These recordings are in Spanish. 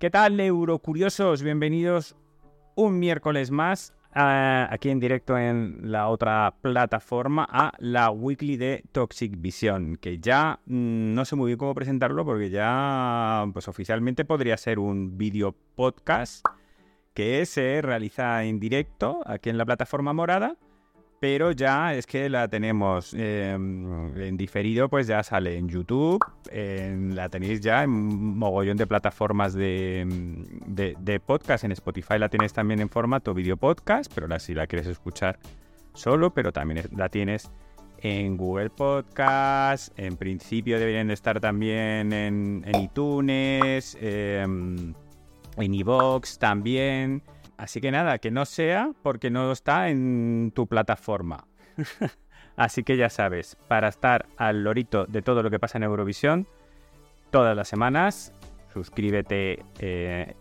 ¿Qué tal, Eurocuriosos? Bienvenidos un miércoles más aquí en directo en la otra plataforma a la weekly de Toxic Vision, que ya mm, no sé muy bien cómo presentarlo porque ya pues oficialmente podría ser un video podcast que se realiza en directo aquí en la plataforma morada pero ya es que la tenemos em, en diferido, pues ya sale en YouTube, la tenéis ya en mogollón de plataformas de, de, podcast, en Spotify la tienes también en formato video podcast, pero ahora si la quieres escuchar solo, pero también la tienes en Google Podcast, en principio deberían de estar también en, iTunes, em, en iVoox también. Así que nada, que no sea porque no está en tu plataforma. Así que ya sabes, para estar al lorito de todo lo que pasa en Eurovisión, todas las semanas, suscríbete eh,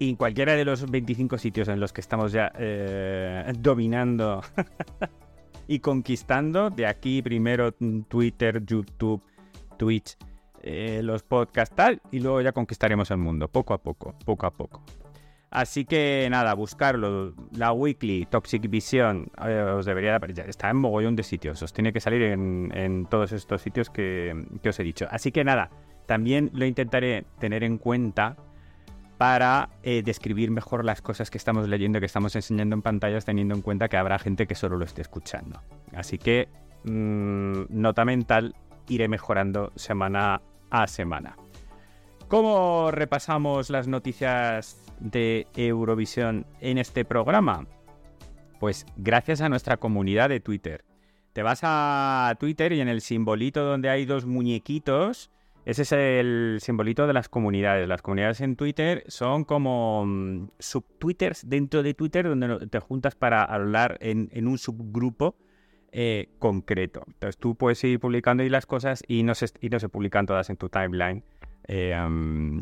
en cualquiera de los 25 sitios en los que estamos ya eh, dominando y conquistando. De aquí primero Twitter, YouTube, Twitch, eh, los podcasts, tal, y luego ya conquistaremos el mundo, poco a poco, poco a poco. Así que nada, buscarlo. La Weekly, Toxic Vision, eh, os debería aparecer. Está en mogollón de sitios. Os tiene que salir en, todos estos sitios que, os he dicho. Así que nada, también lo intentaré tener en cuenta para eh, describir mejor las cosas que estamos leyendo, que estamos enseñando en pantallas, teniendo en cuenta que habrá gente que solo lo esté escuchando. Así que, mm, nota mental, iré mejorando semana a semana. ¿Cómo repasamos las noticias de Eurovisión en este programa? Pues gracias a nuestra comunidad de Twitter. Te vas a Twitter y en el simbolito donde hay dos muñequitos, ese es el simbolito de las comunidades. Las comunidades en Twitter son como mm, subtwitters dentro de Twitter donde te juntas para hablar en, un subgrupo eh, concreto. Entonces tú puedes ir publicando ahí las cosas y no, se, y no se publican todas en tu timeline. Eh,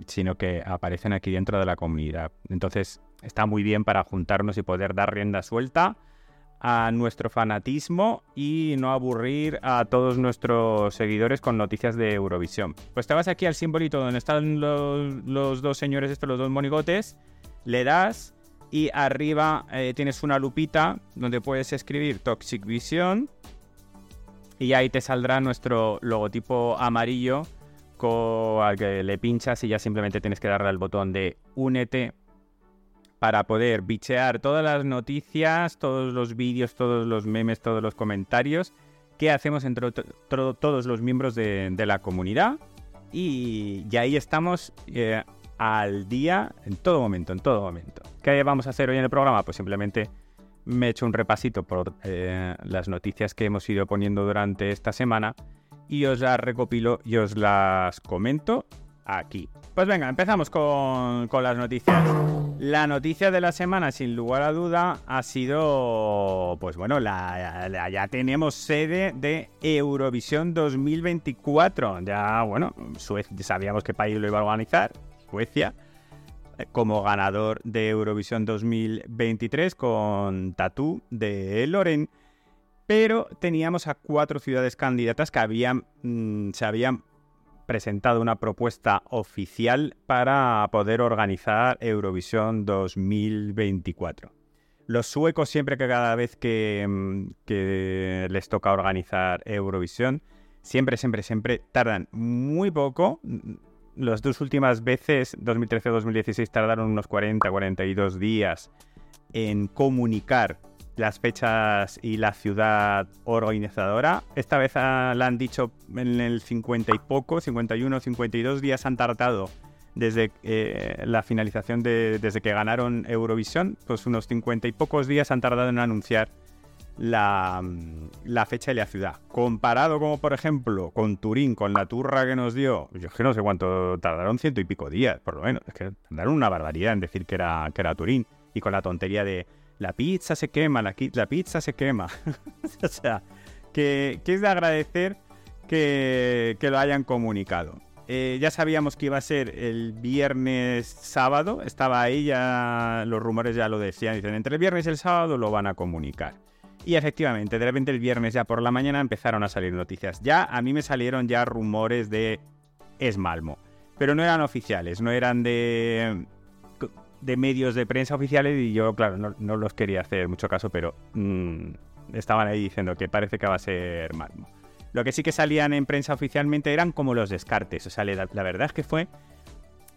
sino que aparecen aquí dentro de la comunidad. Entonces está muy bien para juntarnos y poder dar rienda suelta a nuestro fanatismo y no aburrir a todos nuestros seguidores con noticias de Eurovisión. Pues te vas aquí al simbolito donde están los, dos señores estos, los dos monigotes, le das y arriba eh, tienes una lupita donde puedes escribir Toxic Vision y ahí te saldrá nuestro logotipo amarillo al que le pinchas y ya simplemente tienes que darle al botón de únete para poder bichear todas las noticias, todos los vídeos, todos los memes, todos los comentarios que hacemos entre todos los miembros de, la comunidad. Y, ahí estamos eh, al día en todo momento, en todo momento. ¿Qué vamos a hacer hoy en el programa? Pues simplemente me he hecho un repasito por eh, las noticias que hemos ido poniendo durante esta semana y os las recopilo y os las comento aquí. Pues venga, empezamos con, las noticias. La noticia de la semana, sin lugar a duda, ha sido, pues bueno, la, ya tenemos sede de Eurovisión 2024. Ya, bueno, sabíamos qué país lo iba a organizar, Suecia, eh, como ganador de Eurovisión 2023 con Tatú de Loren pero teníamos a cuatro ciudades candidatas que habían, mm, se habían presentado una propuesta oficial para poder organizar Eurovisión 2024. Los suecos siempre que cada vez que, mm, que les toca organizar Eurovisión, siempre, siempre, siempre tardan muy poco. Las dos últimas veces, 2013-2016, tardaron unos 40-42 días en comunicar las fechas y la ciudad organizadora. Esta vez la han dicho en el 50 y poco, 51, 52 días han tardado desde eh, la finalización de, desde que ganaron Eurovisión, pues unos 50 y pocos días han tardado en anunciar la, la, fecha y la ciudad. Comparado como por ejemplo con Turín, con la turra que nos dio, yo es que no sé cuánto tardaron, ciento y pico días, por lo menos, es que tardaron una barbaridad en decir que era, que era Turín y con la tontería de la pizza se quema, la, pizza se quema. o sea, que, es de agradecer que, lo hayan comunicado. Eh, ya sabíamos que iba a ser el viernes sábado, estaba ahí, ya los rumores ya lo decían, dicen, entre el viernes y el sábado lo van a comunicar. Y efectivamente, de repente el viernes ya por la mañana empezaron a salir noticias. Ya a mí me salieron ya rumores de Esmalmo, pero no eran oficiales, no eran de de medios de prensa oficiales y yo, claro, no, los quería hacer mucho caso, pero mm, estaban ahí diciendo que parece que va a ser Malmo. Lo que sí que salían en prensa oficialmente eran como los descartes. O sea, la, verdad es que fue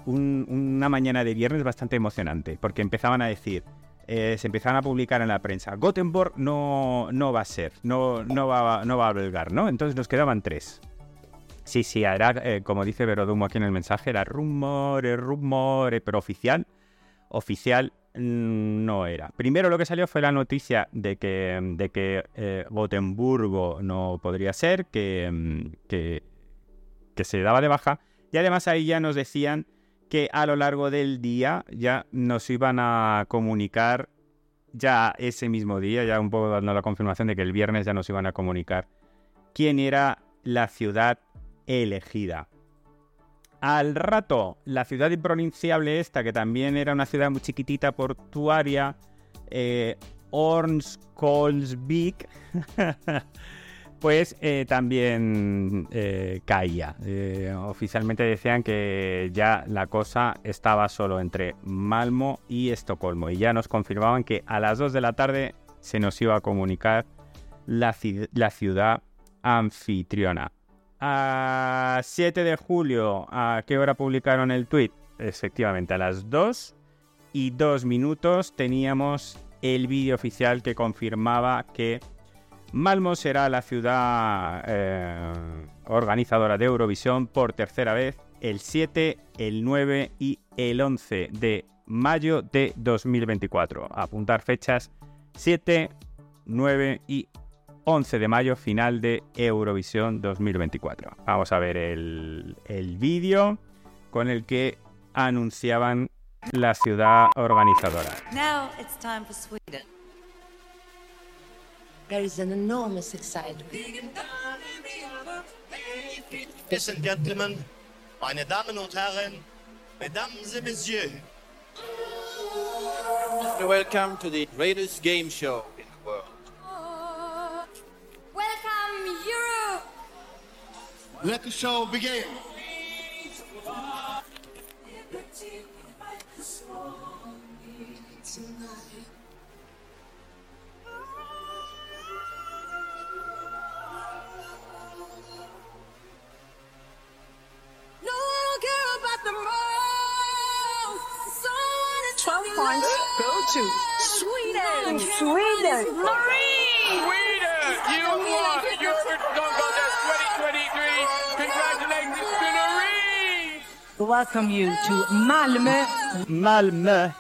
una mañana de viernes bastante emocionante, porque empezaban a decir, eh, se empezaban a publicar en la prensa, Gothenburg no, no va a ser, no, no, va, no va a albergar, ¿no? Entonces nos quedaban tres. Sí, sí, era, eh, como dice Verodumo aquí en el mensaje, era rumores, rumores, pero oficial, oficial mm, no era. Primero lo que salió fue la noticia de que, de que eh, Gotemburgo no podría ser, que, mm, que, que se daba de baja, y además ahí ya nos decían que a lo largo del día ya nos iban a comunicar, ya ese mismo día, ya un poco dando la confirmación de que el viernes ya nos iban a comunicar quién era la ciudad elegida. Al rato, la ciudad impronunciable esta, que también era una ciudad muy chiquitita portuaria, eh, Ornskolsvik, pues eh, también eh, caía. Eh, oficialmente decían que ya la cosa estaba solo entre Malmo y Estocolmo. Y ya nos confirmaban que a las 2 de la tarde se nos iba a comunicar la ciudad anfitriona. A 7 de julio, ¿a qué hora publicaron el tweet? Efectivamente, a las 2 y 2 minutos teníamos el vídeo oficial que confirmaba que Malmo será la ciudad eh, organizadora de Eurovisión por tercera vez el 7, el 9 y el 11 de mayo de 2024. Apuntar fechas 7, 9 y 11 de mayo, final de Eurovisión 2024. Vamos a ver el, el vídeo con el que anunciaban la ciudad organizadora. Now it's time for Sweden. There is an enormous excitement. Ladies and gentlemen, meine Damen und Herren, Mesdames et Messieurs. Welcome to the greatest game show Let the show begin. Twelve points go to Sweden. Sweden. Marie. Sweden, you won. You're welcome you to Malmö. Malmö.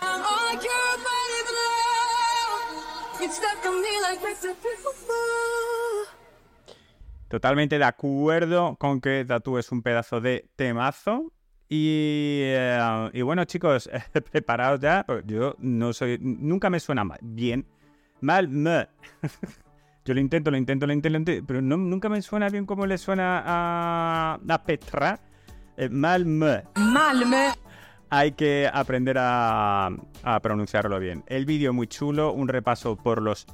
Totalmente de acuerdo con que Tatu es un pedazo de temazo. Y, eh, y bueno, chicos, preparados ya. Yo no soy. Nunca me suena mal. Bien. Malmö. Yo lo intento, lo intento, lo intento, pero nunca me suena bien como le suena a, a Petra. Eh, Malmö. Malmö. Hay que aprender a, pronunciarlo bien. El vídeo muy chulo, un repaso por los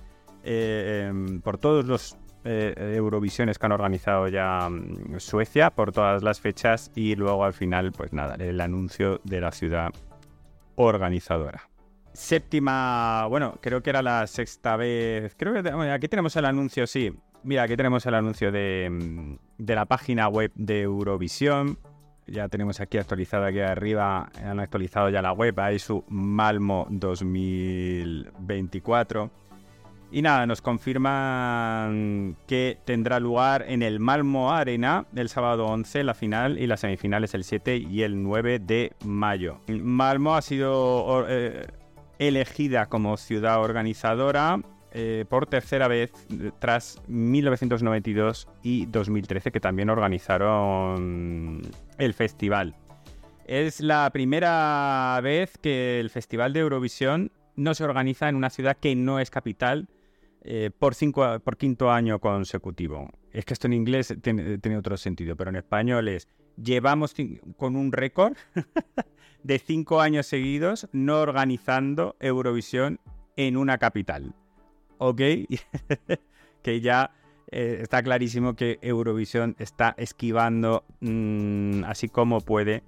eh, em, por todos los eh, Eurovisiones que han organizado ya mm, Suecia, por todas las fechas y luego al final, pues nada, el anuncio de la ciudad organizadora. Séptima, bueno, creo que era la sexta vez. Creo que aquí tenemos el anuncio, sí. Mira, aquí tenemos el anuncio de, mm, de la página web de Eurovisión ya tenemos aquí actualizado aquí arriba, han actualizado ya la web, hay su Malmo 2024. Y nada, nos confirman que tendrá lugar en el Malmo Arena el sábado 11, la final y las semifinales el 7 y el 9 de mayo. Malmo ha sido eh, elegida como ciudad organizadora eh, por tercera vez tras 1992 y 2013 que también organizaron el festival. Es la primera vez que el Festival de Eurovisión no se organiza en una ciudad que no es capital eh, por, cinco, por quinto año consecutivo. Es que esto en inglés tiene, tiene otro sentido, pero en español es llevamos con un récord de cinco años seguidos no organizando Eurovisión en una capital ok, que ya eh, está clarísimo que Eurovisión está esquivando, mm, así como puede,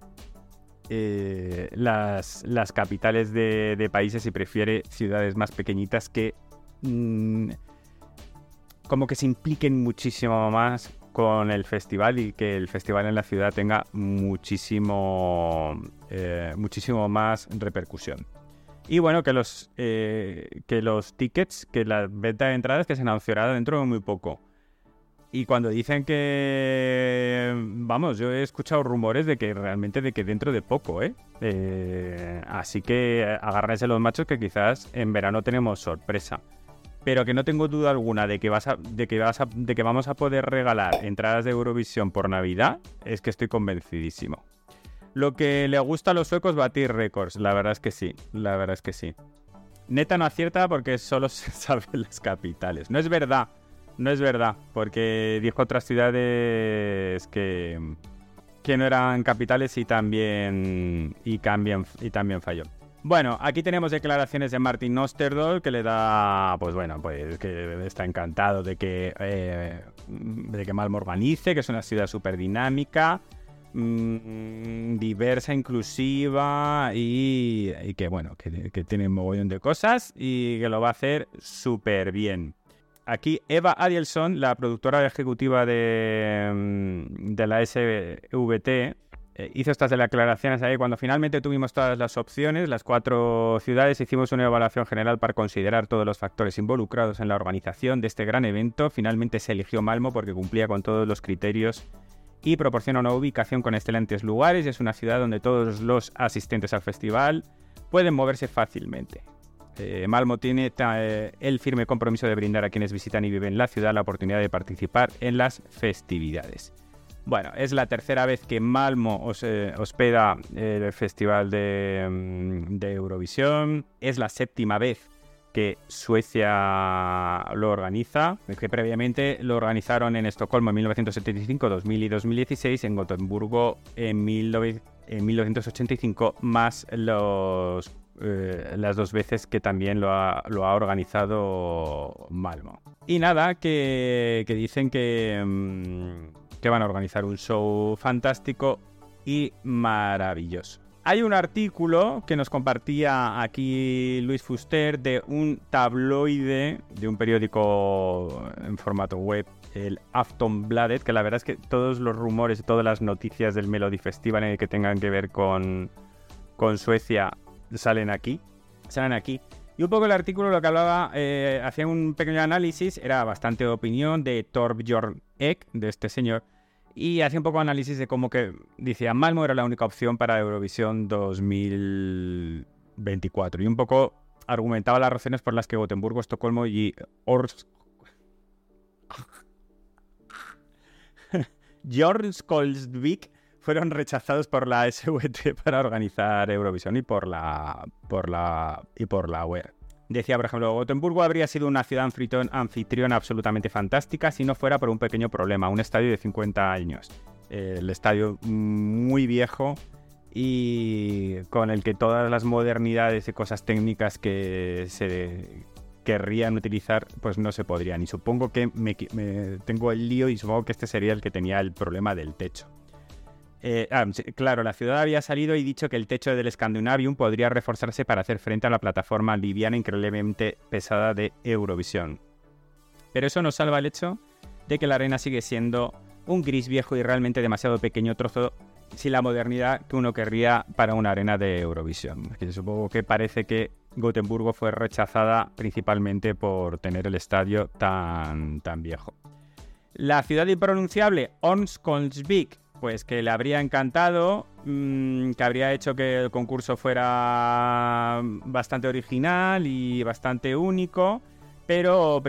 eh, las, las capitales de, países y prefiere ciudades más pequeñitas que mm, como que se impliquen muchísimo más con el festival y que el festival en la ciudad tenga muchísimo, eh, muchísimo más repercusión. Y bueno, que los, que los tickets, que la venta de entradas que se anunciará dentro de muy poco. Y cuando dicen que, vamos, yo he escuchado rumores de que realmente de que dentro de poco, ¿eh? eh así que agárrense los machos que quizás en verano tenemos sorpresa pero que no tengo duda alguna de que, vas a, de, que vas a, de que vamos a poder regalar entradas de Eurovisión por Navidad, es que estoy convencidísimo. Lo que le gusta a los suecos batir récords, la verdad es que sí, la verdad es que sí. Neta no acierta porque solo se saben las capitales. No es verdad, no es verdad, porque dijo otras ciudades que, que no eran capitales y también, y, también, y también falló. Bueno, aquí tenemos declaraciones de Martin Osterdahl que le da, pues bueno, pues que está encantado de que, eh, de que Malmo organice, que es una ciudad súper dinámica, mm, diversa, inclusiva y, que bueno, que, tiene un mogollón de cosas y que lo va a hacer súper bien. Aquí Eva Adielson, la productora ejecutiva de, mm, la SVT, eh, hizo estas declaraciones ahí. Cuando finalmente tuvimos todas las opciones, las cuatro ciudades, hicimos una evaluación general para considerar todos los factores involucrados en la organización de este gran evento. Finalmente se eligió Malmo porque cumplía con todos los criterios y proporciona una ubicación con excelentes lugares. Es una ciudad donde todos los asistentes al festival pueden moverse fácilmente. Eh, Malmo tiene eh, el firme compromiso de brindar a quienes visitan y viven la ciudad la oportunidad de participar en las festividades. Bueno, es la tercera vez que Malmo eh, hospeda el festival mm, de, Eurovisión. Es la séptima vez que Suecia lo organiza, que previamente lo organizaron en Estocolmo en 1975, 2000 y 2016, en Gotemburgo en, 1985, más los, eh, las dos veces que también lo ha, organizado Malmo. Y nada, que, dicen que... Mm, que van a organizar un show fantástico y maravilloso. Hay un artículo que nos compartía aquí Luis Fuster de un tabloide de un periódico en formato web, el Aftonbladet, que la verdad es que todos los rumores todas las noticias del Melody Festival que tengan que ver con, con Suecia salen aquí. Salen aquí. Y un poco el artículo lo que hablaba, eh, hacía un pequeño análisis, era bastante opinión de Torbjörn Ek, de este señor, y hacía un poco análisis de cómo que decía Malmo era la única opción para Eurovisión 2024. Y un poco argumentaba las razones por las que Gotemburgo, Estocolmo y Ors... Kolsvik fueron rechazados por la SWT para organizar Eurovisión y por la por la y por la web. Decía, por ejemplo, Gotemburgo habría sido una ciudad anfitriona absolutamente fantástica si no fuera por un pequeño problema, un estadio de 50 años. el estadio muy viejo y con el que todas las modernidades y cosas técnicas que se querrían utilizar, pues no se podrían. Y supongo que me tengo el lío y supongo que este sería el que tenía el problema del techo. Eh, ah, claro, la ciudad había salido y dicho que el techo del Scandinavium podría reforzarse para hacer frente a la plataforma liviana increíblemente pesada de Eurovisión. Pero eso no salva el hecho de que la arena sigue siendo un gris viejo y realmente demasiado pequeño trozo sin la modernidad que uno querría para una arena de Eurovisión. Supongo que parece que Gotemburgo fue rechazada principalmente por tener el estadio tan, tan viejo. La ciudad impronunciable Ormsköldsvik pues que le habría encantado, mm, que habría hecho que el concurso fuera bastante original y bastante único, pero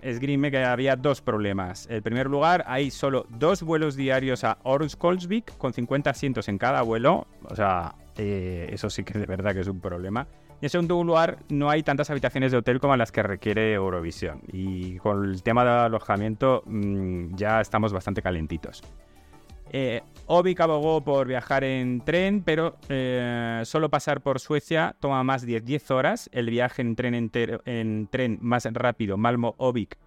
esgrime que había dos problemas. En primer lugar, hay solo dos vuelos diarios a Ormskolsvik con 50 asientos en cada vuelo, o sea, eh, eso sí que de verdad que es un problema. Y en segundo lugar, no hay tantas habitaciones de hotel como las que requiere Eurovisión. Y con el tema de alojamiento mm, ya estamos bastante calentitos. Eh, abogó por viajar en tren, pero eh, solo pasar por Suecia toma más de 10 horas. El viaje en tren, en tren más rápido, Malmo-Ovik,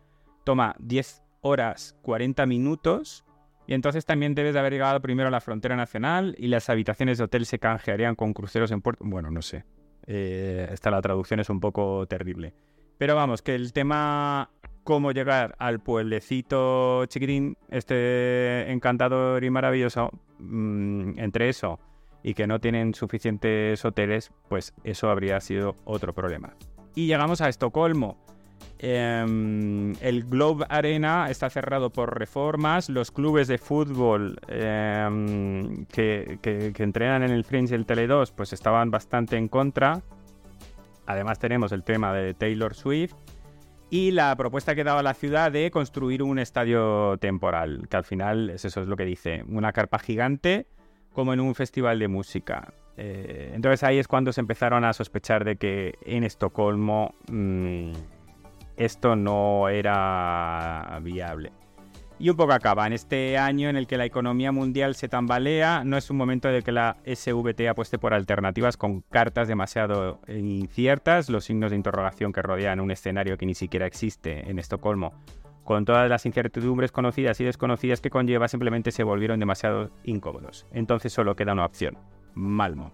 toma 10 horas 40 minutos. Y entonces también debes de haber llegado primero a la frontera nacional y las habitaciones de hotel se canjearían con cruceros en puerto. Bueno, no sé. Eh, esta la traducción es un poco terrible. Pero vamos, que el tema cómo llegar al pueblecito chiquitín, este encantador y maravilloso, mm, entre eso y que no tienen suficientes hoteles, pues eso habría sido otro problema. Y llegamos a Estocolmo. Em, el Globe Arena está cerrado por reformas. Los clubes de fútbol em, que, que- entrenan en el Fringe y el Tele 2 pues estaban bastante en contra. Además tenemos el tema de Taylor Swift y la propuesta que daba la ciudad de construir un estadio temporal, que al final es eso es lo que dice, una carpa gigante como en un festival de música. Eh, entonces ahí es cuando se empezaron a sospechar de que en Estocolmo mm, esto no era viable. Y un poco acaba. En este año en el que la economía mundial se tambalea, no es un momento de que la SVT apueste por alternativas con cartas demasiado inciertas, los signos de interrogación que rodean un escenario que ni siquiera existe en Estocolmo, con todas las incertidumbres conocidas y desconocidas que conlleva, simplemente se volvieron demasiado incómodos. Entonces solo queda una opción, Malmo.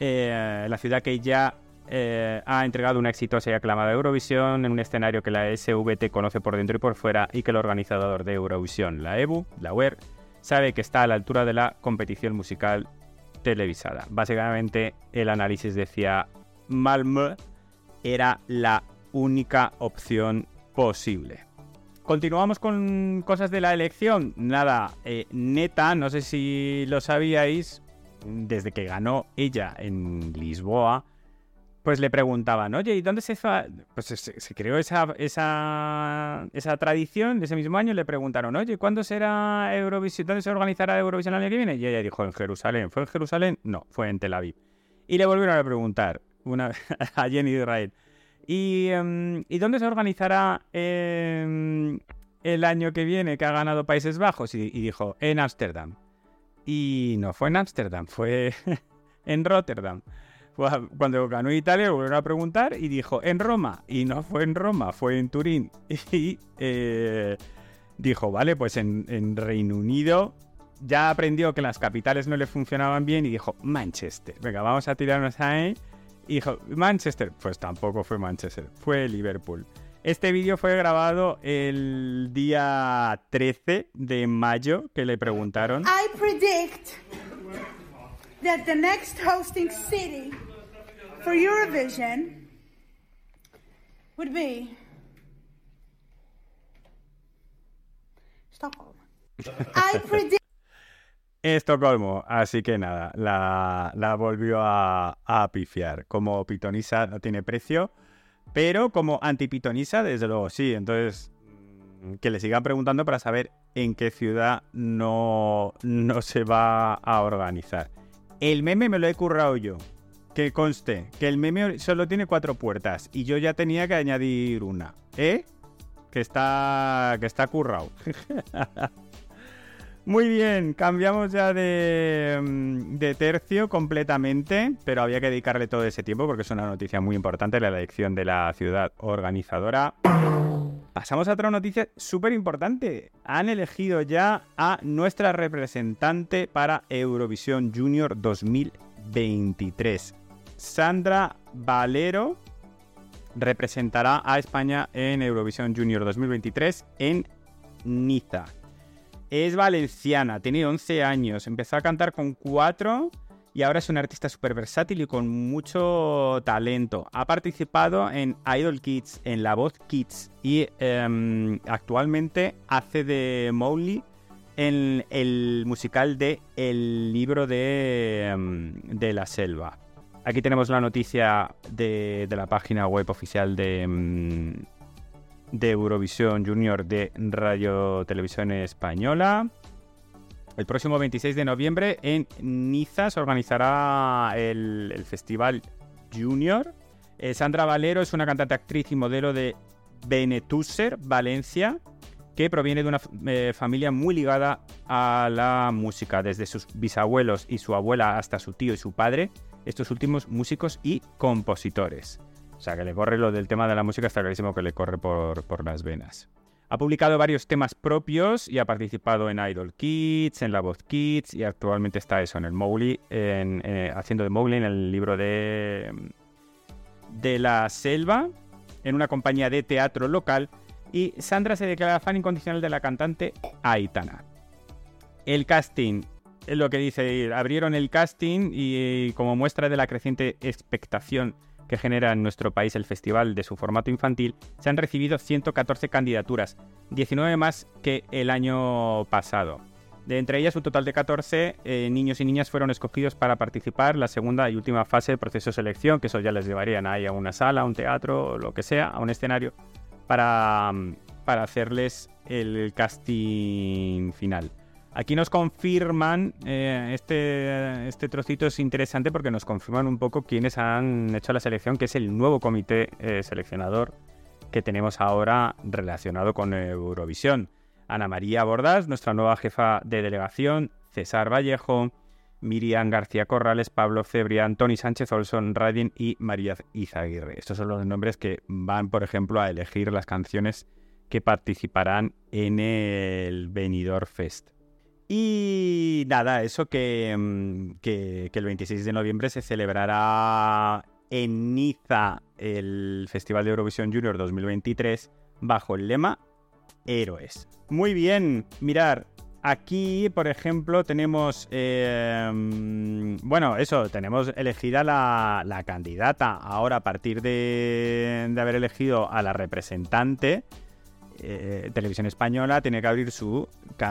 Eh, la ciudad que ya eh, ha entregado una exitosa y aclamada Eurovisión en un escenario que la SVT conoce por dentro y por fuera y que el organizador de Eurovisión, la EBU, la UER, sabe que está a la altura de la competición musical televisada. Básicamente el análisis decía Malmö era la única opción posible. Continuamos con cosas de la elección. Nada, eh, neta, no sé si lo sabíais, desde que ganó ella en Lisboa, pues le preguntaban, oye, ¿y dónde se? Pues creó esa, esa, esa tradición de ese mismo año. Le preguntaron, oye, ¿cuándo será Eurovisión? ¿Dónde se organizará Eurovisión el año que viene? Y ella dijo, en Jerusalén. ¿Fue en Jerusalén? No, fue en Tel Aviv. Y le volvieron a preguntar a Jenny Israel. ¿Y, em, ¿y dónde se organizará em, el año que viene que ha ganado Países Bajos? Y dijo, en Ámsterdam. Y no fue en Ámsterdam, fue en Rotterdam. Fue a- Cuando ganó Italia, volvieron a preguntar y dijo, en Roma. Y no fue en Roma, fue en Turín. Y eh, dijo, vale, pues en, Reino Unido ya aprendió que las capitales no le funcionaban bien y dijo, Manchester. Venga, vamos a tirarnos ahí. Dijo, Manchester. Pues tampoco fue Manchester, fue Liverpool. Este vídeo fue grabado el día 13 de mayo, que le preguntaron. I predict that the next hosting city for Eurovision would be Stockholm. I predict Estocolmo, así que nada, la, la volvió a, a pifiar. Como pitonisa no tiene precio, pero como antipitonisa, desde luego sí. Entonces, mm, que le sigan preguntando para saber en qué ciudad no, no se va a organizar. El meme me lo he currado yo. Que conste, que el meme solo tiene cuatro puertas y yo ya tenía que añadir una. ¿Eh? Que está, que está currado. Muy bien, cambiamos ya de, mm, de tercio completamente, pero había que dedicarle todo ese tiempo porque es una noticia muy importante, la elección de la ciudad organizadora. Pasamos a otra noticia súper importante. Han elegido ya a nuestra representante para Eurovisión Junior 2023. Sandra Valero representará a España en Eurovisión Junior 2023 en Niza. Es valenciana, tiene 11 años, empezó a cantar con 4 y ahora es una artista súper versátil y con mucho talento. Ha participado en Idol Kids, en La Voz Kids y em, actualmente hace de Mowgli en el musical de El libro de, em, de la selva. Aquí tenemos la noticia de, de la página web oficial de, em, de Eurovisión Junior de Radio Televisión Española. El próximo 26 de noviembre en Niza se organizará el, Festival Junior. Eh, Sandra Valero es una cantante, actriz y modelo de Benetúser, Valencia, que proviene de una eh, familia muy ligada a la música, desde sus bisabuelos y su abuela hasta su tío y su padre, estos últimos músicos y compositores. O sea, que le corre lo del tema de la música, está clarísimo que le corre por, por las venas. Ha publicado varios temas propios y ha participado en Idol Kids, en La Voz Kids y actualmente está eso, en el Mowgli, en, eh, haciendo de Mowgli en el libro de, de la selva, en una compañía de teatro local y Sandra se declara fan incondicional de la cantante Aitana. El casting, es lo que dice, abrieron el casting y como muestra de la creciente expectación que genera en nuestro país el festival de su formato infantil, se han recibido 114 candidaturas, 19 más que el año pasado. De entre ellas, un total de 14 eh, niños y niñas fueron escogidos para participar en la segunda y última fase del proceso de selección, que eso ya les llevarían ahí a una sala, a un teatro, lo que sea, a un escenario, para, para hacerles el casting final. Aquí nos confirman, eh, este, este trocito es interesante porque nos confirman un poco quiénes han hecho la selección, que es el nuevo comité eh, seleccionador que tenemos ahora relacionado con Eurovisión. Ana María Bordas, nuestra nueva jefa de delegación, César Vallejo, Miriam García Corrales, Pablo Cebrián, Tony Sánchez Olson, Radin y María Izaguirre. Estos son los nombres que van, por ejemplo, a elegir las canciones que participarán en el Benidorm Fest. Y nada, eso mm, que, que, el 26 de noviembre se celebrará en Niza el Festival de Eurovisión Junior 2023 bajo el lema Héroes. Muy bien, mirar, aquí por ejemplo tenemos, eh, mm, bueno, eso, tenemos elegida la, la, candidata. Ahora a partir de, de haber elegido a la representante, eh, Televisión Española tiene que abrir su,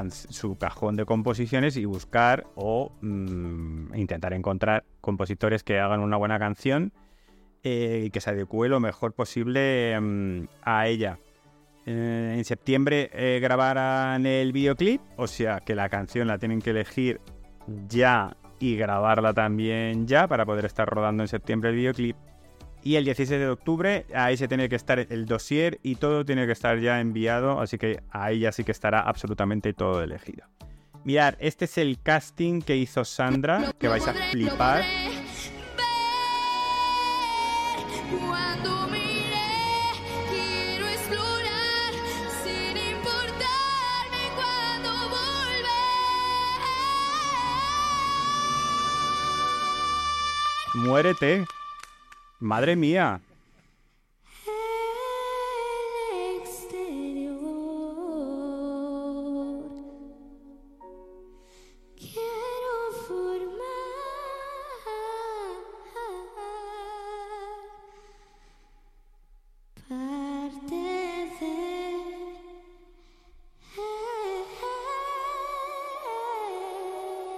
su cajón de composiciones y buscar o mm, intentar encontrar compositores que hagan una buena canción eh, y que se adecue lo mejor posible mm, a ella. Eh, en septiembre grabarán el videoclip, o sea que la canción la tienen que elegir ya y grabarla también ya para poder estar rodando en septiembre el videoclip. Y el 16 de octubre, ahí se tiene que estar el dossier y todo tiene que estar ya enviado, así que ahí ya sí que estará absolutamente todo elegido. Mirad, este es el casting que hizo Sandra, que vais a flipar. Muérete. Madre mía.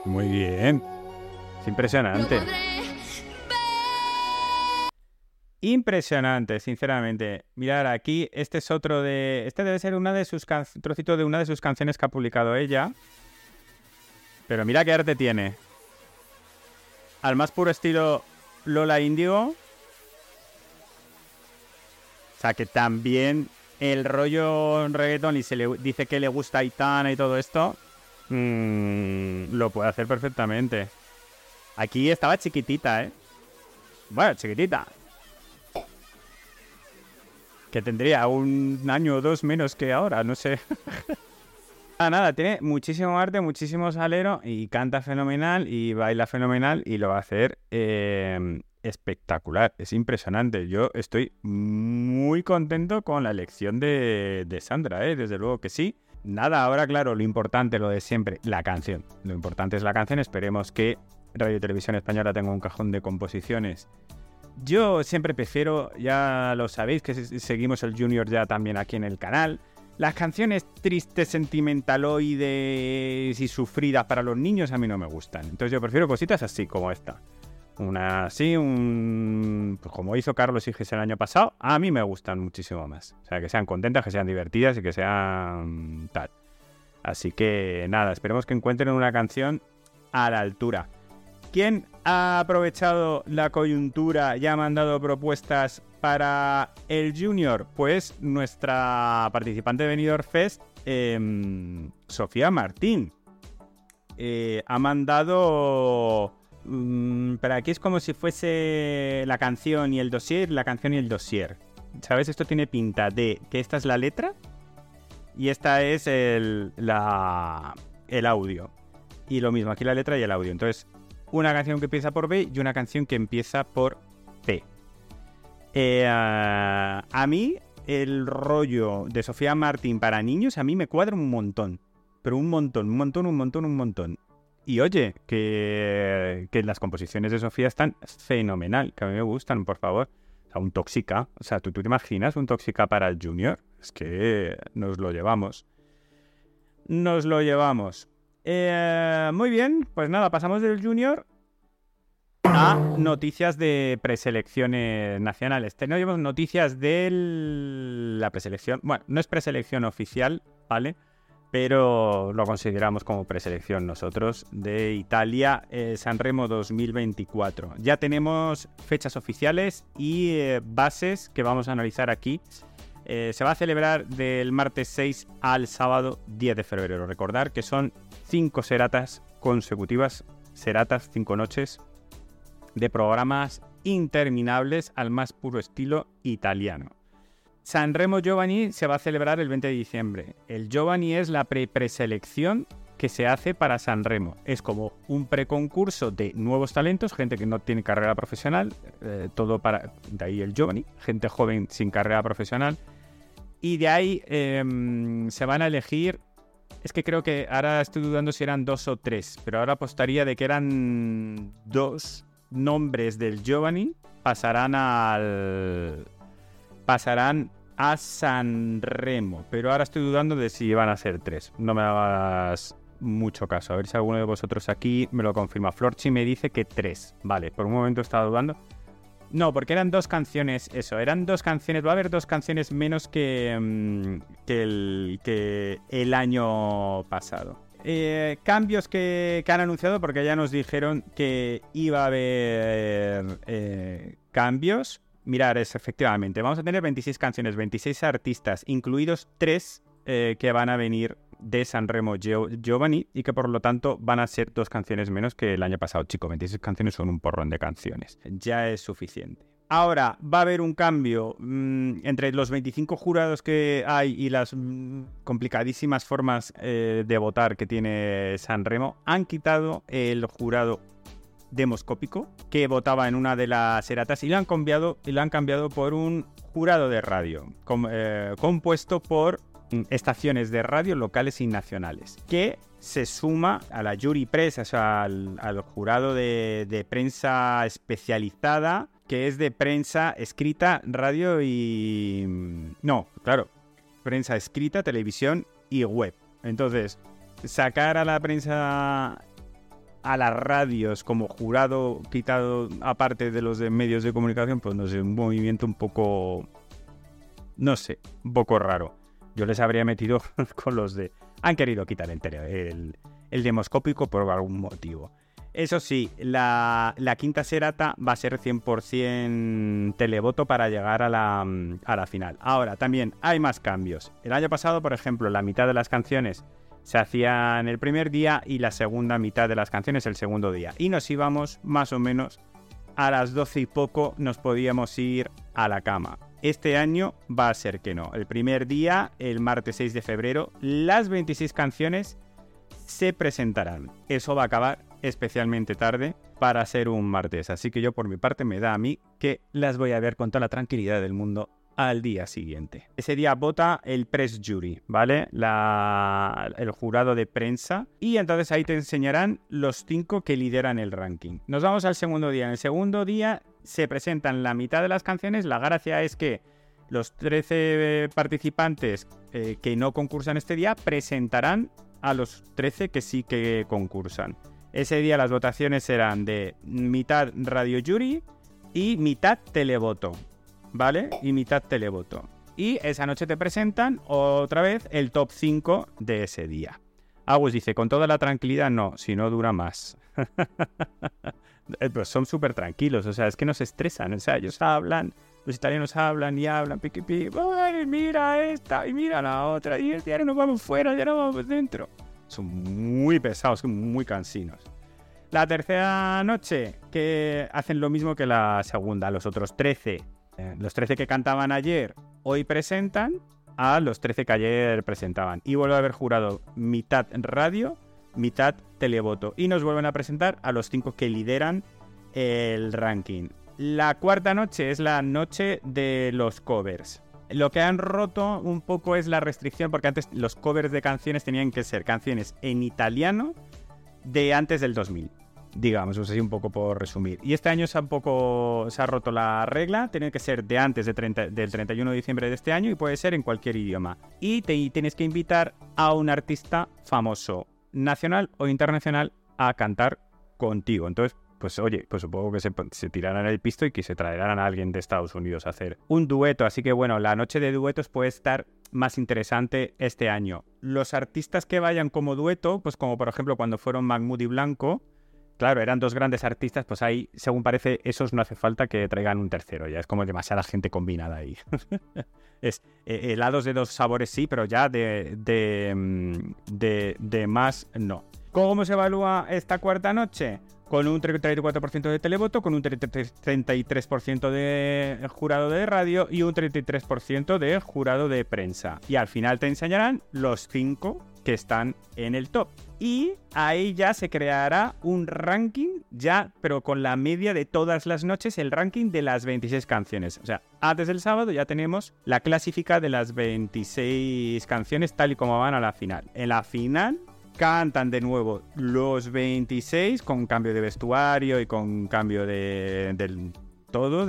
Muy bien. Es impresionante. Impresionante, sinceramente. Mirar, aquí este es otro de. Este debe ser una de sus trocito de una de sus canciones que ha publicado ella. Pero mira qué arte tiene. Al más puro estilo Lola Indigo. O sea que también el rollo reggaeton y se le dice que le gusta Aitana y todo esto. Mm, lo puede hacer perfectamente. Aquí estaba chiquitita, ¿eh? Bueno, chiquitita que tendría un año o dos menos que ahora, no sé. ah, nada, tiene muchísimo arte, muchísimo salero y canta fenomenal y baila fenomenal y lo va a hacer eh, espectacular. Es impresionante. Yo estoy muy contento con la elección de, de Sandra, ¿eh? desde luego que sí. Nada, ahora claro, lo importante, lo de siempre, la canción. Lo importante es la canción. Esperemos que Radio Televisión Española tenga un cajón de composiciones yo siempre prefiero, ya lo sabéis, que seguimos el Junior ya también aquí en el canal. Las canciones tristes, sentimentaloides y sufridas para los niños a mí no me gustan. Entonces yo prefiero cositas así como esta. Una así, un. Pues como hizo Carlos Gis el año pasado, a mí me gustan muchísimo más. O sea, que sean contentas, que sean divertidas y que sean tal. Así que nada, esperemos que encuentren una canción a la altura. ¿Quién ha aprovechado la coyuntura y ha mandado propuestas para el Junior? Pues nuestra participante de Benidorm Fest, em, Sofía Martín. Eh, ha mandado... Mm, pero aquí es como si fuese la canción y el dossier, la canción y el dossier. ¿Sabes? Esto tiene pinta de que esta es la letra Y esta es el, la, el audio. Y lo mismo, aquí la letra y el audio. Entonces, una canción que empieza por B y una canción que empieza por P. Eh, a mí, el rollo de Sofía Martín para niños, a mí me cuadra un montón. Pero un montón, un montón, un montón, un montón. Y oye, que, que las composiciones de Sofía están fenomenal, que a mí me gustan, por favor. O sea, un tóxica. O sea, ¿tú, tú te imaginas un tóxica para el Junior? Es que nos lo llevamos. Nos lo llevamos. Eh, muy bien, pues nada, pasamos del Junior a noticias de preselecciones nacionales. Tenemos noticias de la preselección. Bueno, no es preselección oficial, ¿vale? Pero lo consideramos como preselección nosotros de Italia eh, Sanremo 2024. Ya tenemos fechas oficiales y eh, bases que vamos a analizar aquí. Eh, se va a celebrar del martes 6 al sábado 10 de febrero. Recordar que son cinco seratas consecutivas, seratas, cinco noches de programas interminables al más puro estilo italiano. Sanremo Giovanni se va a celebrar el 20 de diciembre. El Giovanni es la pre-preselección que se hace para Sanremo. Es como un preconcurso de nuevos talentos, gente que no tiene carrera profesional, eh, todo para... De ahí el Giovanni, gente joven sin carrera profesional. Y de ahí em, se van a elegir... Es que creo que ahora estoy dudando si eran dos o tres, pero ahora apostaría de que eran dos nombres del Giovanni pasarán al pasarán a San Remo, pero ahora estoy dudando de si van a ser tres. No me hagas mucho caso. A ver si alguno de vosotros aquí me lo confirma. Florchi me dice que tres. Vale, por un momento estaba dudando. No, porque eran dos canciones, eso, eran dos canciones, va a haber dos canciones menos que, mm, que, el, año pasado. Eh, cambios que, que, han anunciado, porque ya nos dijeron que iba a haber eh, cambios. Mirar, es efectivamente, vamos a tener 26 canciones, 26 artistas, incluidos tres eh, que van a venir de Sanremo Giovanni y que por lo tanto van a ser dos canciones menos que el año pasado. Chico, 26 canciones son un porrón de canciones. Ya es suficiente. Ahora va a haber un cambio mmm, entre los 25 jurados que hay y las mmm, complicadísimas formas eh, de votar que tiene Sanremo. Han quitado el jurado demoscópico que votaba en una de las eratas y lo han cambiado, y lo han cambiado por un jurado de radio eh, compuesto por estaciones de radio locales y nacionales, que se suma a la jury press, o sea, al, jurado de, prensa especializada, que es de prensa escrita, radio y... No, claro, prensa escrita, televisión y web. Entonces, sacar a la prensa a las radios como jurado quitado aparte de los medios de comunicación, pues no sé, un movimiento un poco... No sé, un poco raro. Yo les habría metido con los de... Han querido quitar el, el, el demoscópico por algún motivo. Eso sí, la, la, quinta serata va a ser 100% televoto para llegar a la, a la final. Ahora, también hay más cambios. El año pasado, por ejemplo, la mitad de las canciones se hacían el primer día y la segunda mitad de las canciones el segundo día. Y nos íbamos más o menos a las 12 y poco, nos podíamos ir a la cama. Este año va a ser que no. El primer día, el martes 6 de febrero, las 26 canciones se presentarán. Eso va a acabar especialmente tarde para ser un martes. Así que yo por mi parte me da a mí que las voy a ver con toda la tranquilidad del mundo al día siguiente. Ese día vota el press jury, ¿vale? La, el jurado de prensa. Y entonces ahí te enseñarán los cinco que lideran el ranking. Nos vamos al segundo día. En el segundo día se presentan la mitad de las canciones. La gracia es que los 13 participantes eh, que no concursan este día presentarán a los 13 que sí que concursan. Ese día las votaciones serán de mitad radio jury y mitad televoto. ¿Vale? Y mitad televoto. Y esa noche te presentan otra vez el top 5 de ese día. Agus dice, con toda la tranquilidad, no, si no dura más. pues son súper tranquilos, o sea, es que no se estresan, o sea, ellos hablan, los italianos hablan y hablan, piqui, Ay, mira esta y mira la otra, y ya nos vamos fuera, ya nos vamos dentro. Son muy pesados, muy cansinos. La tercera noche, que hacen lo mismo que la segunda, los otros 13 eh, los 13 que cantaban ayer hoy presentan a los 13 que ayer presentaban. Y vuelve a haber jurado mitad radio, mitad televoto. Y nos vuelven a presentar a los 5 que lideran el ranking. La cuarta noche es la noche de los covers. Lo que han roto un poco es la restricción, porque antes los covers de canciones tenían que ser canciones en italiano de antes del 2000 digamos, así un poco por resumir. Y este año se ha, un poco, se ha roto la regla, tiene que ser de antes de 30, del 31 de diciembre de este año y puede ser en cualquier idioma. Y te, tienes que invitar a un artista famoso, nacional o internacional, a cantar contigo. Entonces, pues oye, pues supongo que se, se, tirarán el pisto y que se traerán a alguien de Estados Unidos a hacer un dueto. Así que bueno, la noche de duetos puede estar más interesante este año. Los artistas que vayan como dueto, pues como por ejemplo cuando fueron Mahmoud y Blanco, claro, eran dos grandes artistas, pues ahí, según parece, esos no hace falta que traigan un tercero, ya es como demasiada gente combinada ahí. es eh, helados de dos sabores sí, pero ya de, de, mm, de, de más no. ¿Cómo se evalúa esta cuarta noche? con un 34% de televoto, con un 33% de jurado de radio y un 33% de jurado de prensa. Y al final te enseñarán los 5 que están en el top. Y ahí ya se creará un ranking, ya, pero con la media de todas las noches, el ranking de las 26 canciones. O sea, antes del sábado ya tenemos la clásica de las 26 canciones tal y como van a la final. En la final cantan de nuevo los 26 con cambio de vestuario y con cambio de, todo.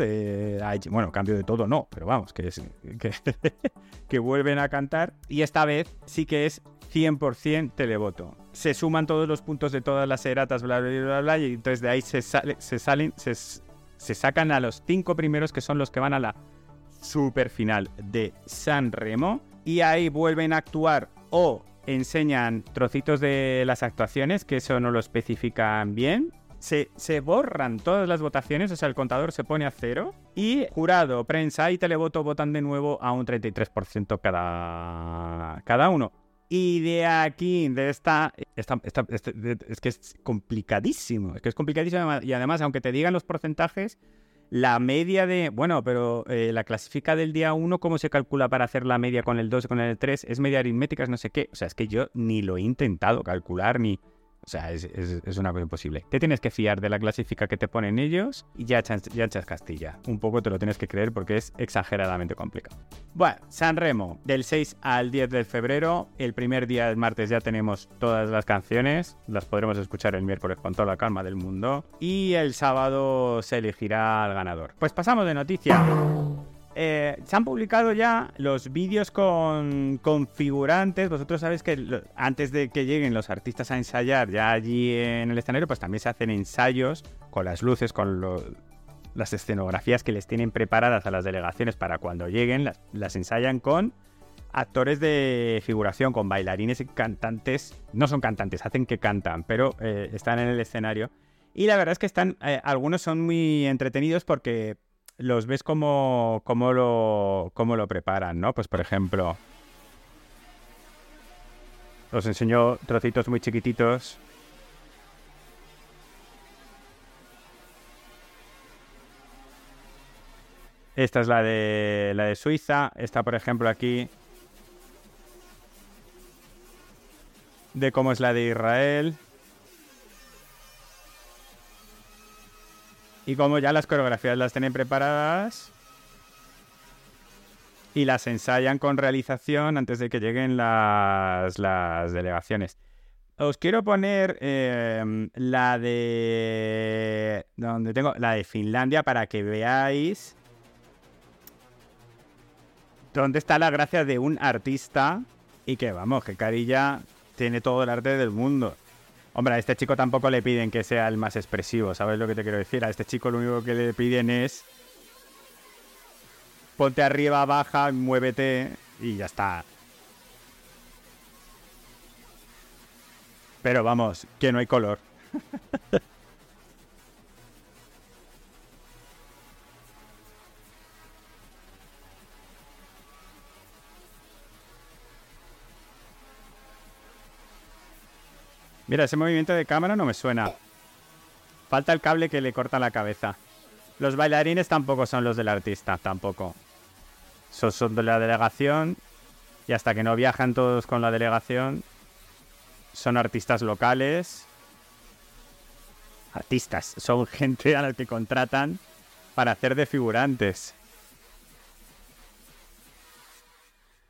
Bueno, cambio de todo no, pero vamos, que, es, que, que vuelven a cantar. Y esta vez sí que es 100% televoto. Se suman todos los puntos de todas las eratas, bla, bla, bla, bla, y entonces de ahí se, sale, se salen, se, se sacan a los cinco primeros que son los que van a la super final de San Remo. Y ahí vuelven a actuar o enseñan trocitos de las actuaciones, que eso no lo especifican bien. Se, se, borran todas las votaciones, o sea, el contador se pone a cero. Y jurado, prensa y televoto votan de nuevo a un 33% cada, cada uno. Y de aquí, de esta, esta, es que es complicadísimo, es que es complicadísimo y además, aunque te digan los porcentajes, la media de, bueno, pero eh, la clasifica del día 1, ¿cómo se calcula para hacer la media con el 2 y con el 3? Es media aritmética, no sé qué. O sea, es que yo ni lo he intentado calcular, ni, o sea, es, una cosa imposible. Te tienes que fiar de la clasifica que te ponen ellos y ya echas, ya echas Castilla. Un poco te lo tienes que creer porque es exageradamente complicado. Bueno, San Remo, del 6 al 10 de febrero. El primer día del martes ya tenemos todas las canciones. Las podremos escuchar el miércoles con toda la calma del mundo. Y el sábado se elegirá al ganador. Pues pasamos de noticia. Eh, se han publicado ya los vídeos con configurantes. Vosotros sabéis que antes de que lleguen los artistas a ensayar ya allí en el escenario, pues también se hacen ensayos con las luces, con las escenografías que les tienen preparadas a las delegaciones para cuando lleguen. Las, ensayan con actores de figuración, con bailarines y cantantes. No son cantantes, hacen que cantan, pero eh, están en el escenario. Y la verdad es que están, eh, algunos son muy entretenidos porque los ves como, como, lo, como lo preparan, ¿no? Pues por ejemplo, os enseño trocitos muy chiquititos. Esta es la de la de Suiza. Esta, por ejemplo, aquí. De cómo es la de Israel. Y como ya las coreografías las tienen preparadas y las ensayan con realización antes de que lleguen las, delegaciones. Os quiero poner em, la de. donde tengo. La de Finlandia para que veáis. Dónde está la gracia de un artista. Y que vamos, que Carilla tiene todo el arte del mundo. Hombre, a este chico tampoco le piden que sea el más expresivo, ¿sabes lo que te quiero decir? A este chico lo único que le piden es ponte arriba, baja, muévete y ya está. Pero vamos, que no hay color. Mira, ese movimiento de cámara no me suena. Falta el cable que le corta la cabeza. Los bailarines tampoco son los del artista, tampoco. Son, son de la delegación Y hasta que no viajan todos con la delegación, son artistas locales. Artistas, son gente a la que contratan para hacer de figurantes.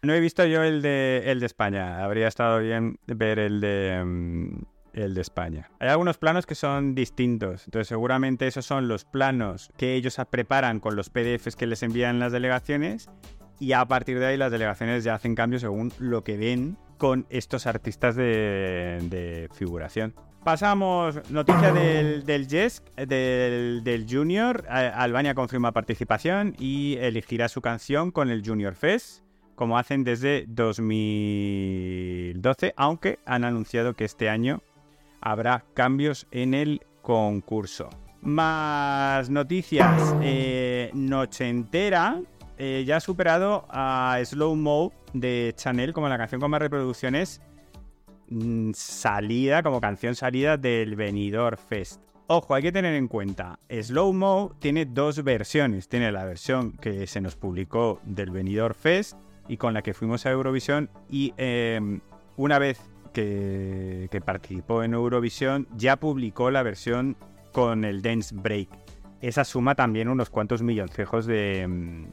No he visto yo el de, el de España. Habría estado bien ver el de, mm, el de España. Hay algunos planos que son distintos. Entonces seguramente esos son los planos que ellos preparan con los PDFs que les envían las delegaciones. Y a partir de ahí las delegaciones ya hacen cambios según lo que ven con estos artistas de, de figuración. Pasamos, noticia del, del Jesk, del, del Junior. Albania confirma participación y elegirá su canción con el Junior Fest, como hacen desde 2012, aunque han anunciado que este año habrá cambios en el concurso. Más noticias. Eh, Noche entera eh, ya ha superado a Slow Mo de Chanel como la canción con más reproducciones mm, salida, como canción salida del Benidorm Fest. Ojo, hay que tener en cuenta, Slow Mo tiene dos versiones. Tiene la versión que se nos publicó del Benidorm Fest y con la que fuimos a Eurovisión y eh, una vez que, participó en Eurovisión ya publicó la versión con el Dance Break. Esa suma también unos cuantos milloncejos de, mm,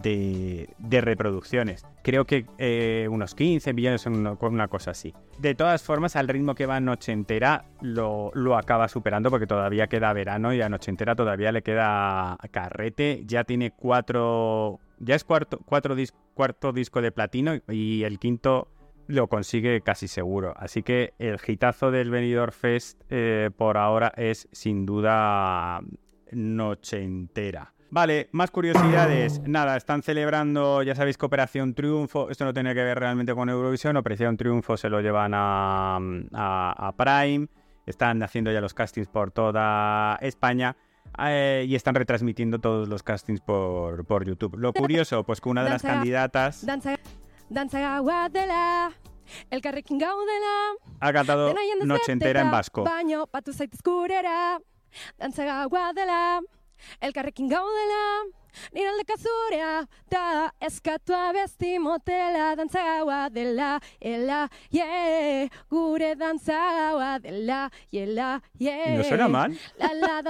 de, de reproducciones. Creo que eh, unos 15 millones, una, una cosa así. De todas formas, al ritmo que va Noche Entera, lo, lo acaba superando porque todavía queda verano y a Noche Entera todavía le queda carrete. Ya tiene cuatro. Ya es cuarto, cuarto disco de platino y el quinto lo consigue casi seguro. Así que el hitazo del Benidorm Fest eh, por ahora es sin duda Noche Entera. Vale, más curiosidades. Nada, están celebrando, ya sabéis que Operación Triunfo, esto no tiene que ver realmente con Eurovisión, Operación Triunfo se lo llevan a- a Prime, están haciendo ya los castings por toda España. Eh, y están retransmitiendo todos los castings por, por YouTube. Lo curioso, pues que una de las Danza- candidatas elkarrekin gaudela, ha cantado Noche entera en vasco. Gaudela, nire aldeka zurea, da eskatua besti motela, dantza gaua dela, ela, yeah, gure dantza gaua dela, yela, yeah. ¿Y no suena mal? La la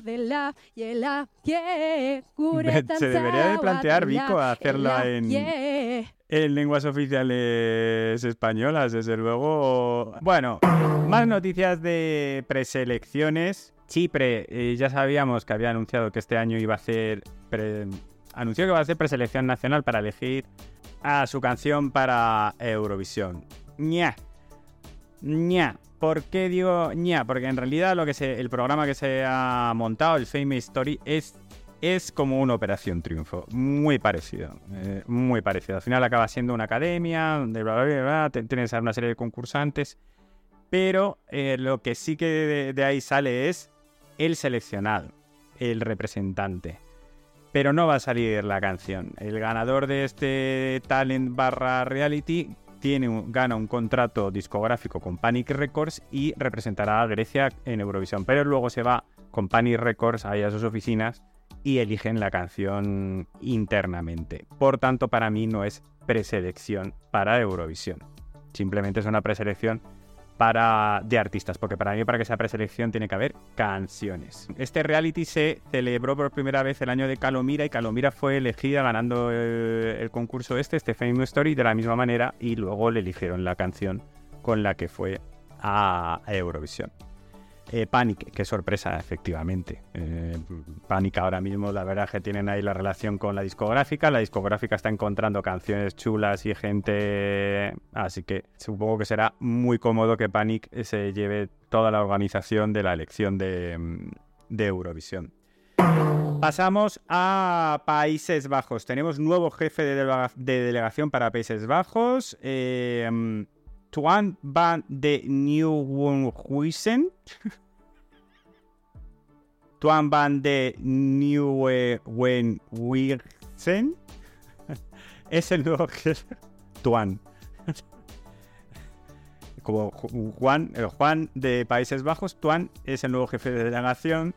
dela, gure Se debería de plantear Vico ela, en- yeah. en lenguas oficiales españolas, desde luego. Bueno, más noticias de preselecciones. Chipre, eh, ya sabíamos que había anunciado que este año iba a hacer. anunció que va a hacer preselección nacional para elegir a su canción para Eurovisión. ña. ña. ¿Por qué digo ña? Porque en realidad lo que el programa que se ha montado, el Fame Story, es es como una operación triunfo, muy parecido, eh, muy parecido. Al final acaba siendo una academia, donde bla, bla, bla, bla, tienes una serie de concursantes, pero eh, lo que sí que de ahí sale es el seleccionado, el representante. Pero no va a salir la canción. El ganador de este talent barra reality tiene un- gana un contrato discográfico con Panic Records y representará a Grecia en Eurovisión. Pero luego se va con Panic Records ahí a sus oficinas y eligen la canción internamente. Por tanto, para mí no es preselección para Eurovisión. Simplemente es una preselección para de artistas, porque para mí para que sea preselección tiene que haber canciones. Este reality se celebró por primera vez el año de Calomira y Calomira fue elegida ganando el, el concurso este, este Famous Story, de la misma manera y luego le eligieron la canción con la que fue a Eurovisión. Eh, Panic, qué sorpresa, efectivamente. Eh, Panic ahora mismo, la verdad es que tienen ahí la relación con la discográfica. La discográfica está encontrando canciones chulas y gente. Así que supongo que será muy cómodo que Panic se lleve toda la organización de la elección de, mm, Eurovisión. Pasamos a Países Bajos. Tenemos nuevo jefe de, delega- de delegación para Países Bajos. Eh, Tuan van de Nieuwenhuizen. Tuan van de Nieuwenhuizen. Es el nuevo jefe. Tuan. Como Ju- Juan, Juan de Países Bajos, Tuan es el nuevo jefe de delegación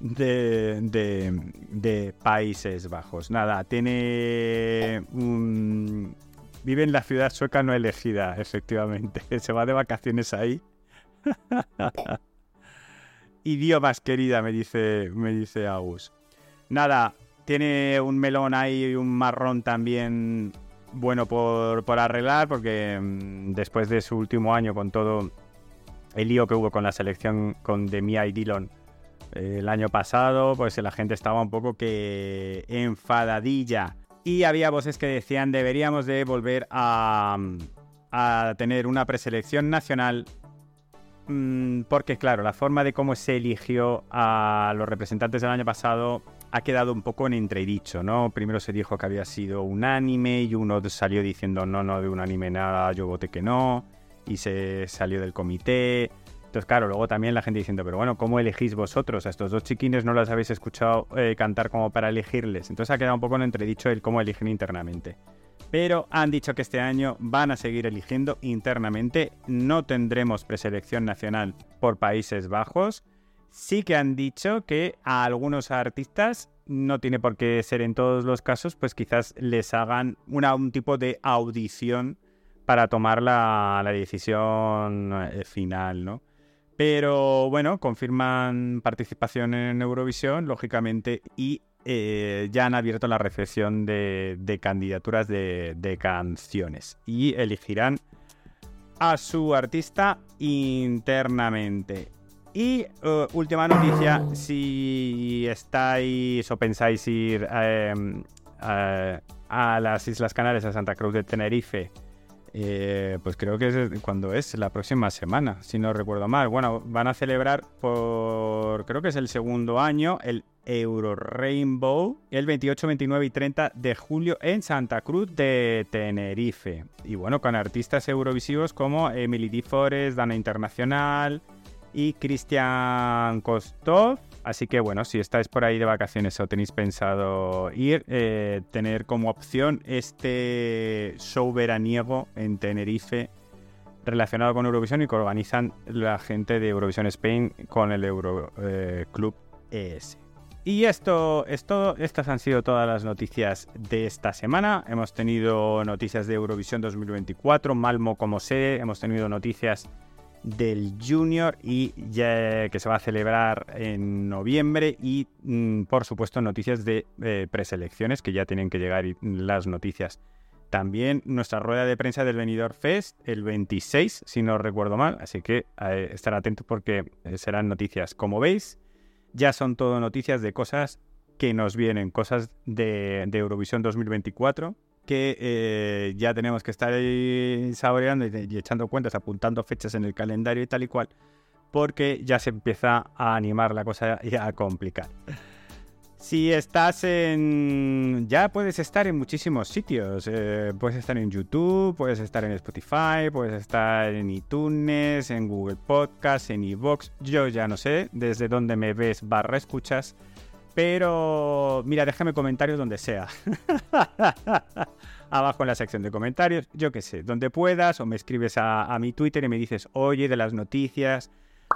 de, de- de Países Bajos. Nada, tiene un, Vive en la ciudad sueca no elegida, efectivamente. Se va de vacaciones ahí. Idiomas, querida, me dice, me dice Agus. Nada, tiene un melón ahí y un marrón también bueno por, por arreglar, porque mm, después de su último año con todo el lío que hubo con la selección con Demia y Dillon eh, el año pasado, pues la gente estaba un poco que enfadadilla. Y había voces que decían deberíamos de volver a, a tener una preselección nacional mm, porque claro, la forma de cómo se eligió a los representantes del año pasado ha quedado un poco en entredicho, ¿no? Primero se dijo que había sido unánime y uno salió diciendo no, no, de unánime nada, yo voté que no, y se salió del comité. Entonces, claro, luego también la gente diciendo, pero bueno, ¿cómo elegís vosotros? A estos dos chiquines no los habéis escuchado eh, cantar como para elegirles. Entonces ha quedado un poco en entredicho el cómo eligen internamente. Pero han dicho que este año van a seguir eligiendo internamente. No tendremos preselección nacional por Países Bajos sí que han dicho que a algunos artistas, no tiene por qué ser en todos los casos, pues quizás les hagan una, un tipo de audición para tomar la, decisión eh, final, ¿no? Pero bueno, confirman participación en Eurovisión, lógicamente, y eh, ya han abierto la recepción de, candidaturas de, canciones y elegirán a su artista internamente. Y uh, última noticia, si estáis o pensáis ir em, a, las Islas Canarias, a Santa Cruz de Tenerife, eh, pues creo que es cuando es la próxima semana, si no recuerdo mal. Bueno, van a celebrar por, creo que es el segundo año, el Euro Rainbow, el 28, 29 y 30 de julio en Santa Cruz de Tenerife. Y bueno, con artistas eurovisivos como Emily D. Forest, Dana Internacional, y Cristian Kostov. Así que bueno, si estáis por ahí de vacaciones o tenéis pensado ir, eh, tener como opción este show veraniego en Tenerife relacionado con Eurovisión y que organizan la gente de Eurovisión Spain con el Euro eh, Club ES. Y esto es todo. Estas han sido todas las noticias de esta semana. Hemos tenido noticias de Eurovisión 2024, Malmo como sé, hemos tenido noticias del Junior y ya, que se va a celebrar en noviembre y mm, por supuesto noticias de eh, preselecciones que ya tienen que llegar las noticias. También nuestra rueda de prensa del Venidor Fest el 26, si no recuerdo mal, así que eh, estar atentos porque eh, serán noticias. Como veis, ya son todo noticias de cosas que nos vienen, cosas de, de Eurovisión 2024 que eh, ya tenemos que estar ahí saboreando y, echando cuentas, apuntando fechas en el calendario y tal y cual, porque ya se empieza a animar la cosa y a complicar. Si estás en... Ya puedes estar en muchísimos sitios. Eh, puedes estar en YouTube, puedes estar en Spotify, puedes estar en iTunes, en Google Podcast, en iVoox. Yo ya no sé desde dónde me ves barra escuchas. Pero mira, déjame comentarios donde sea. Abajo en la sección de comentarios, yo qué sé, donde puedas, o me escribes a, mi Twitter y me dices, oye, de las noticias,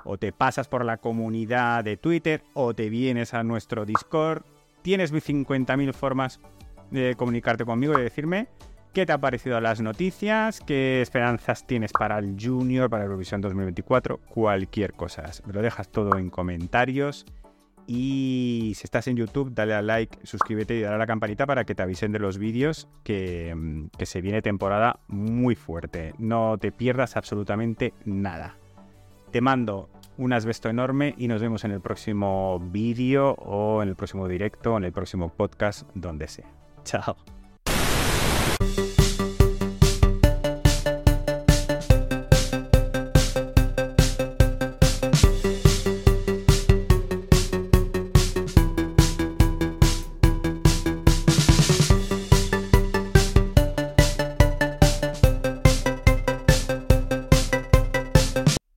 o te pasas por la comunidad de Twitter, o te vienes a nuestro Discord. Tienes 50.000 formas de comunicarte conmigo y decirme qué te ha parecido las noticias, qué esperanzas tienes para el Junior, para Eurovisión 2024, cualquier cosa. Me lo dejas todo en comentarios y si estás en YouTube, dale a like, suscríbete y dale a la campanita para que te avisen de los vídeos que, mm, que se viene temporada muy fuerte. No te pierdas absolutamente nada. Te mando un asbesto enorme y nos vemos en el próximo vídeo o en el próximo directo o en el próximo podcast, donde sea. Chao.